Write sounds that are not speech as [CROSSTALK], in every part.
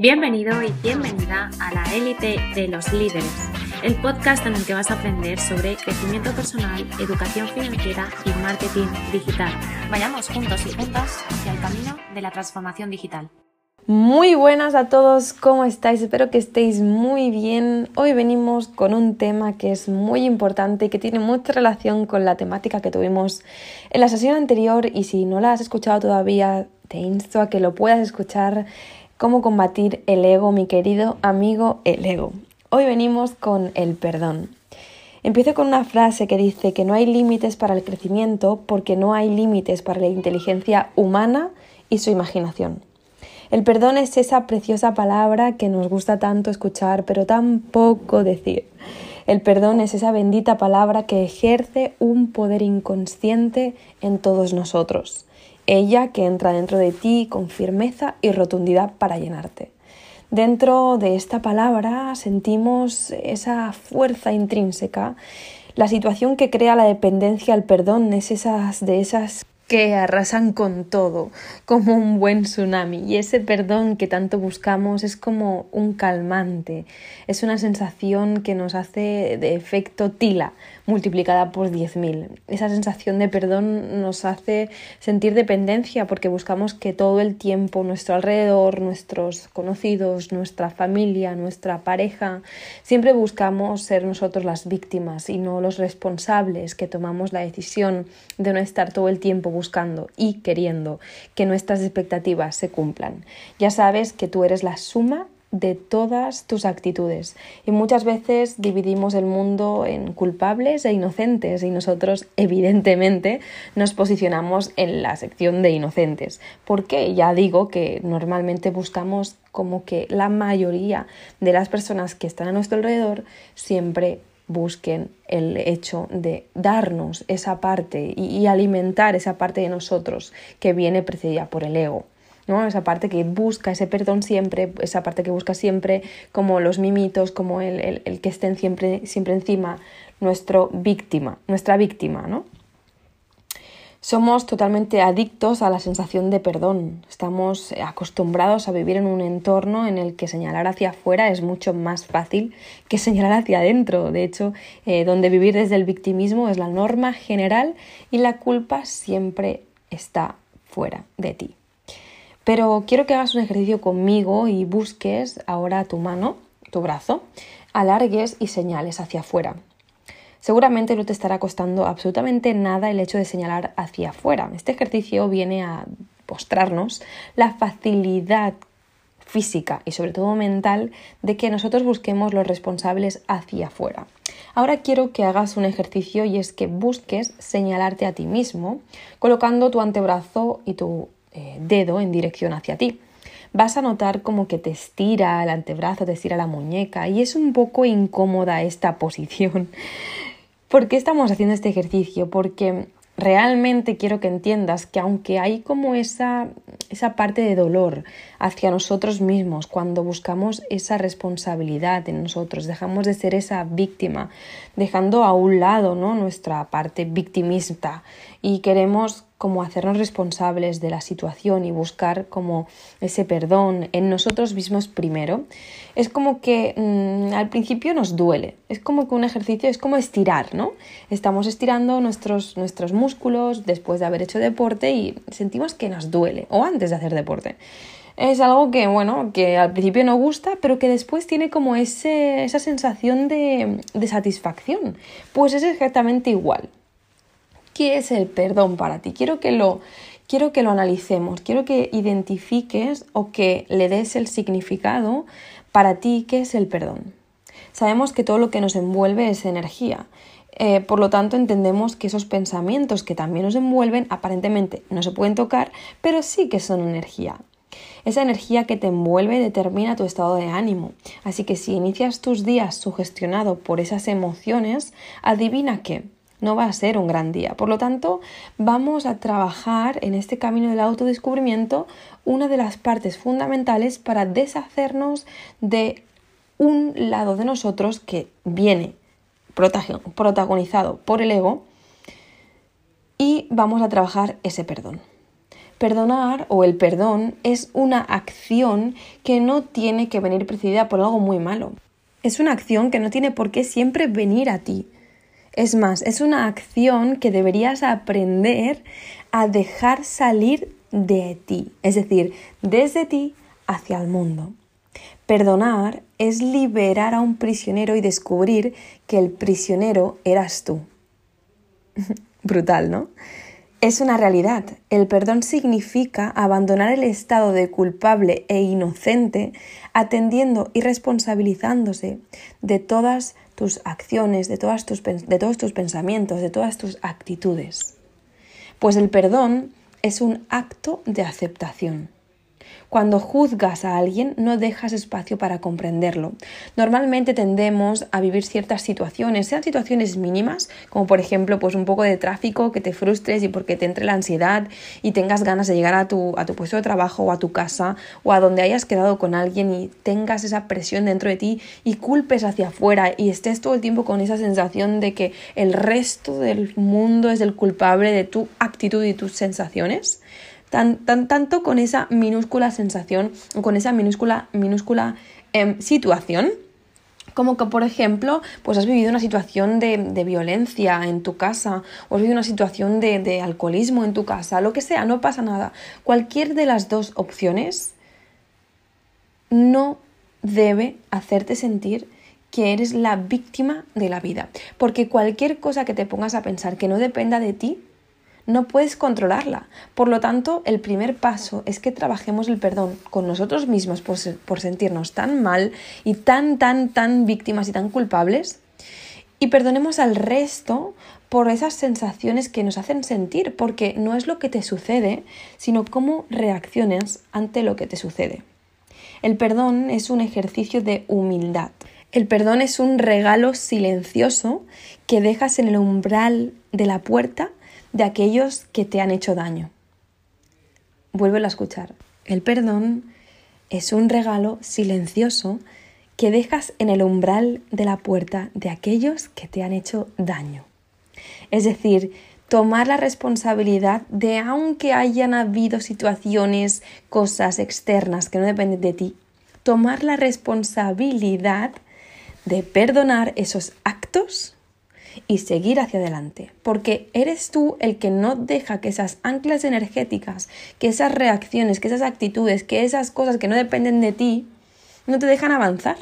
Bienvenido y bienvenida a la élite de los líderes, el podcast en el que vas a aprender sobre crecimiento personal, educación financiera y marketing digital. Vayamos juntos y juntas hacia el camino de la transformación digital. Muy buenas a todos, ¿cómo estáis? Espero que estéis muy bien. Hoy venimos con un tema que es muy importante y que tiene mucha relación con la temática que tuvimos en la sesión anterior y si no la has escuchado todavía, te insto a que lo puedas escuchar cómo combatir el ego, mi querido amigo el ego. Hoy venimos con el perdón. Empiezo con una frase que dice que no hay límites para el crecimiento porque no hay límites para la inteligencia humana y su imaginación. El perdón es esa preciosa palabra que nos gusta tanto escuchar pero tan poco decir. El perdón es esa bendita palabra que ejerce un poder inconsciente en todos nosotros ella que entra dentro de ti con firmeza y rotundidad para llenarte. Dentro de esta palabra sentimos esa fuerza intrínseca. La situación que crea la dependencia al perdón es esas de esas que arrasan con todo, como un buen tsunami. Y ese perdón que tanto buscamos es como un calmante, es una sensación que nos hace de efecto tila, multiplicada por 10.000. Esa sensación de perdón nos hace sentir dependencia porque buscamos que todo el tiempo nuestro alrededor, nuestros conocidos, nuestra familia, nuestra pareja, siempre buscamos ser nosotros las víctimas y no los responsables que tomamos la decisión de no estar todo el tiempo buscando y queriendo que nuestras expectativas se cumplan. Ya sabes que tú eres la suma de todas tus actitudes. Y muchas veces dividimos el mundo en culpables e inocentes y nosotros [LAUGHS] evidentemente nos posicionamos en la sección de inocentes. Porque ya digo que normalmente buscamos como que la mayoría de las personas que están a nuestro alrededor siempre busquen el hecho de darnos esa parte y, alimentar esa parte de nosotros que viene precedida por el ego. ¿no? Esa parte que busca ese perdón siempre, esa parte que busca siempre como los mimitos, como el, el que estén siempre, siempre encima, nuestro víctima, nuestra víctima, ¿no? Somos totalmente adictos a la sensación de perdón. Estamos acostumbrados a vivir en un entorno en el que señalar hacia afuera es mucho más fácil que señalar hacia adentro. De hecho, eh, donde vivir desde el victimismo es la norma general y la culpa siempre está fuera de ti. Pero quiero que hagas un ejercicio conmigo y busques ahora tu mano, tu brazo, alargues y señales hacia afuera. Seguramente no te estará costando absolutamente nada el hecho de señalar hacia afuera. Este ejercicio viene a mostrarnos la facilidad física y sobre todo mental de que nosotros busquemos los responsables hacia afuera. Ahora quiero que hagas un ejercicio y es que busques señalarte a ti mismo colocando tu antebrazo y tu eh, dedo en dirección hacia ti. Vas a notar como que te estira el antebrazo, te estira la muñeca y es un poco incómoda esta [LAUGHS] posición. ¿Por qué estamos haciendo este ejercicio? Porque realmente quiero que entiendas que aunque hay como esa, esa parte de dolor hacia nosotros mismos, cuando buscamos esa responsabilidad en nosotros, dejamos de ser esa víctima, dejando a un lado ¿no? nuestra parte victimista y queremos como hacernos responsables de la situación y buscar como ese perdón en nosotros mismos primero, es como que mm, al principio nos duele, es como que un ejercicio es como estirar, ¿no? Estamos estirando nuestros, nuestros músculos después de haber hecho deporte y sentimos que nos duele, o antes de hacer deporte. Es algo que, bueno, que al principio no gusta, pero que después tiene como ese, esa sensación de, de satisfacción. Pues es exactamente igual. ¿Qué es el perdón para ti? Quiero que lo, quiero que lo analicemos, quiero que identifiques o que le des el significado para ti, ¿qué es el perdón? Sabemos que todo lo que nos envuelve es energía. Eh, por lo tanto, entendemos que esos pensamientos que también nos envuelven aparentemente no se pueden tocar, pero sí que son energía. Esa energía que te envuelve determina tu estado de ánimo. Así que si inicias tus días sugestionado por esas emociones, adivina qué no va a ser un gran día. Por lo tanto, vamos a trabajar en este camino del autodescubrimiento una de las partes fundamentales para deshacernos de un lado de nosotros que viene protagonizado por el ego y vamos a trabajar ese perdón. Perdonar o el perdón es una acción que no tiene que venir precedida por algo muy malo. Es una acción que no tiene por qué siempre venir a ti. Es más, es una acción que deberías aprender a dejar salir de ti, es decir, desde ti hacia el mundo. Perdonar es liberar a un prisionero y descubrir que el prisionero eras tú. [LAUGHS] Brutal, ¿no? Es una realidad. El perdón significa abandonar el estado de culpable e inocente, atendiendo y responsabilizándose de todas tus acciones, de, todas tus, de todos tus pensamientos, de todas tus actitudes. Pues el perdón es un acto de aceptación. Cuando juzgas a alguien no dejas espacio para comprenderlo. Normalmente tendemos a vivir ciertas situaciones, sean situaciones mínimas, como por ejemplo pues un poco de tráfico, que te frustres y porque te entre la ansiedad y tengas ganas de llegar a tu, a tu puesto de trabajo o a tu casa o a donde hayas quedado con alguien y tengas esa presión dentro de ti y culpes hacia afuera y estés todo el tiempo con esa sensación de que el resto del mundo es el culpable de tu actitud y tus sensaciones tan, tan, tanto con esa minúscula sensación o con esa minúscula, minúscula em, situación como que, por ejemplo, pues has vivido una situación de, de, violencia en tu casa, o has vivido una situación de, de, alcoholismo en tu casa, lo que sea, no pasa nada. Cualquier de las dos opciones no debe hacerte sentir que eres la víctima de la vida. Porque cualquier cosa que te pongas a pensar que no dependa de ti, no puedes controlarla. Por lo tanto, el primer paso es que trabajemos el perdón con nosotros mismos por, por sentirnos tan mal y tan, tan, tan víctimas y tan culpables y perdonemos al resto por esas sensaciones que nos hacen sentir, porque no es lo que te sucede, sino cómo reaccionas ante lo que te sucede. El perdón es un ejercicio de humildad. El perdón es un regalo silencioso que dejas en el umbral de la puerta de aquellos que te han hecho daño. Vuelve a escuchar. El perdón es un regalo silencioso que dejas en el umbral de la puerta de aquellos que te han hecho daño. Es decir, tomar la responsabilidad de aunque hayan habido situaciones, cosas externas que no dependen de ti, tomar la responsabilidad de perdonar esos actos y seguir hacia adelante, porque eres tú el que no deja que esas anclas energéticas, que esas reacciones, que esas actitudes, que esas cosas que no dependen de ti, no te dejan avanzar.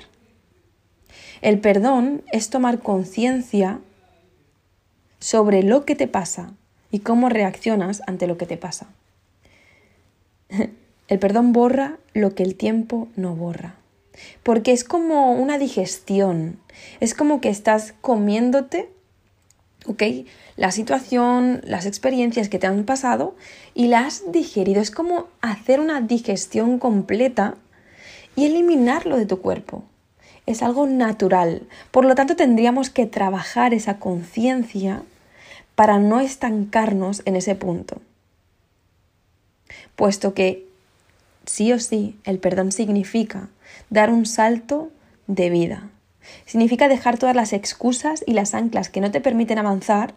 El perdón es tomar conciencia sobre lo que te pasa y cómo reaccionas ante lo que te pasa. [LAUGHS] El perdón borra lo que el tiempo no borra. Porque es como una digestión. Es como que estás comiéndote ¿ok? La situación, las experiencias que te han pasado y las has digerido. Es como hacer una digestión completa y eliminarlo de tu cuerpo. Es algo natural. Por lo tanto, tendríamos que trabajar esa conciencia para no estancarnos en ese punto. Puesto que sí o sí el perdón significa dar un salto de vida. Significa dejar todas las excusas y las anclas que no te permiten avanzar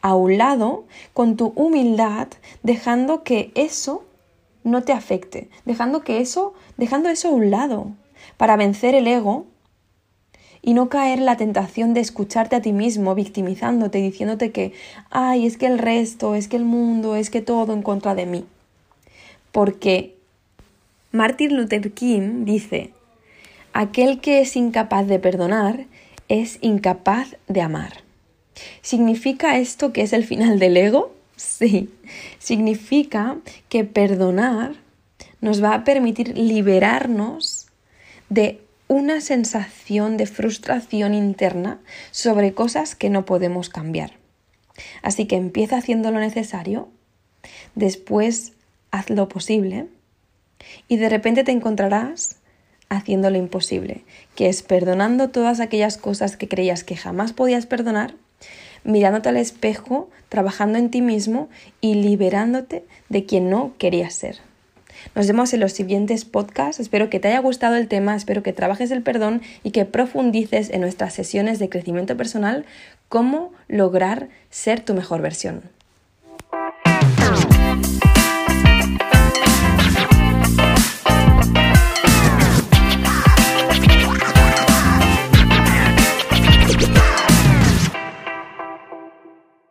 a un lado con tu humildad, dejando que eso no te afecte, dejando que eso, dejando eso a un lado, para vencer el ego y no caer en la tentación de escucharte a ti mismo victimizándote, diciéndote que, ay, es que el resto, es que el mundo, es que todo en contra de mí. Porque Martin Luther King dice, Aquel que es incapaz de perdonar es incapaz de amar. ¿Significa esto que es el final del ego? Sí. Significa que perdonar nos va a permitir liberarnos de una sensación de frustración interna sobre cosas que no podemos cambiar. Así que empieza haciendo lo necesario, después haz lo posible y de repente te encontrarás haciendo lo imposible, que es perdonando todas aquellas cosas que creías que jamás podías perdonar, mirándote al espejo, trabajando en ti mismo y liberándote de quien no querías ser. Nos vemos en los siguientes podcasts. Espero que te haya gustado el tema, espero que trabajes el perdón y que profundices en nuestras sesiones de crecimiento personal cómo lograr ser tu mejor versión.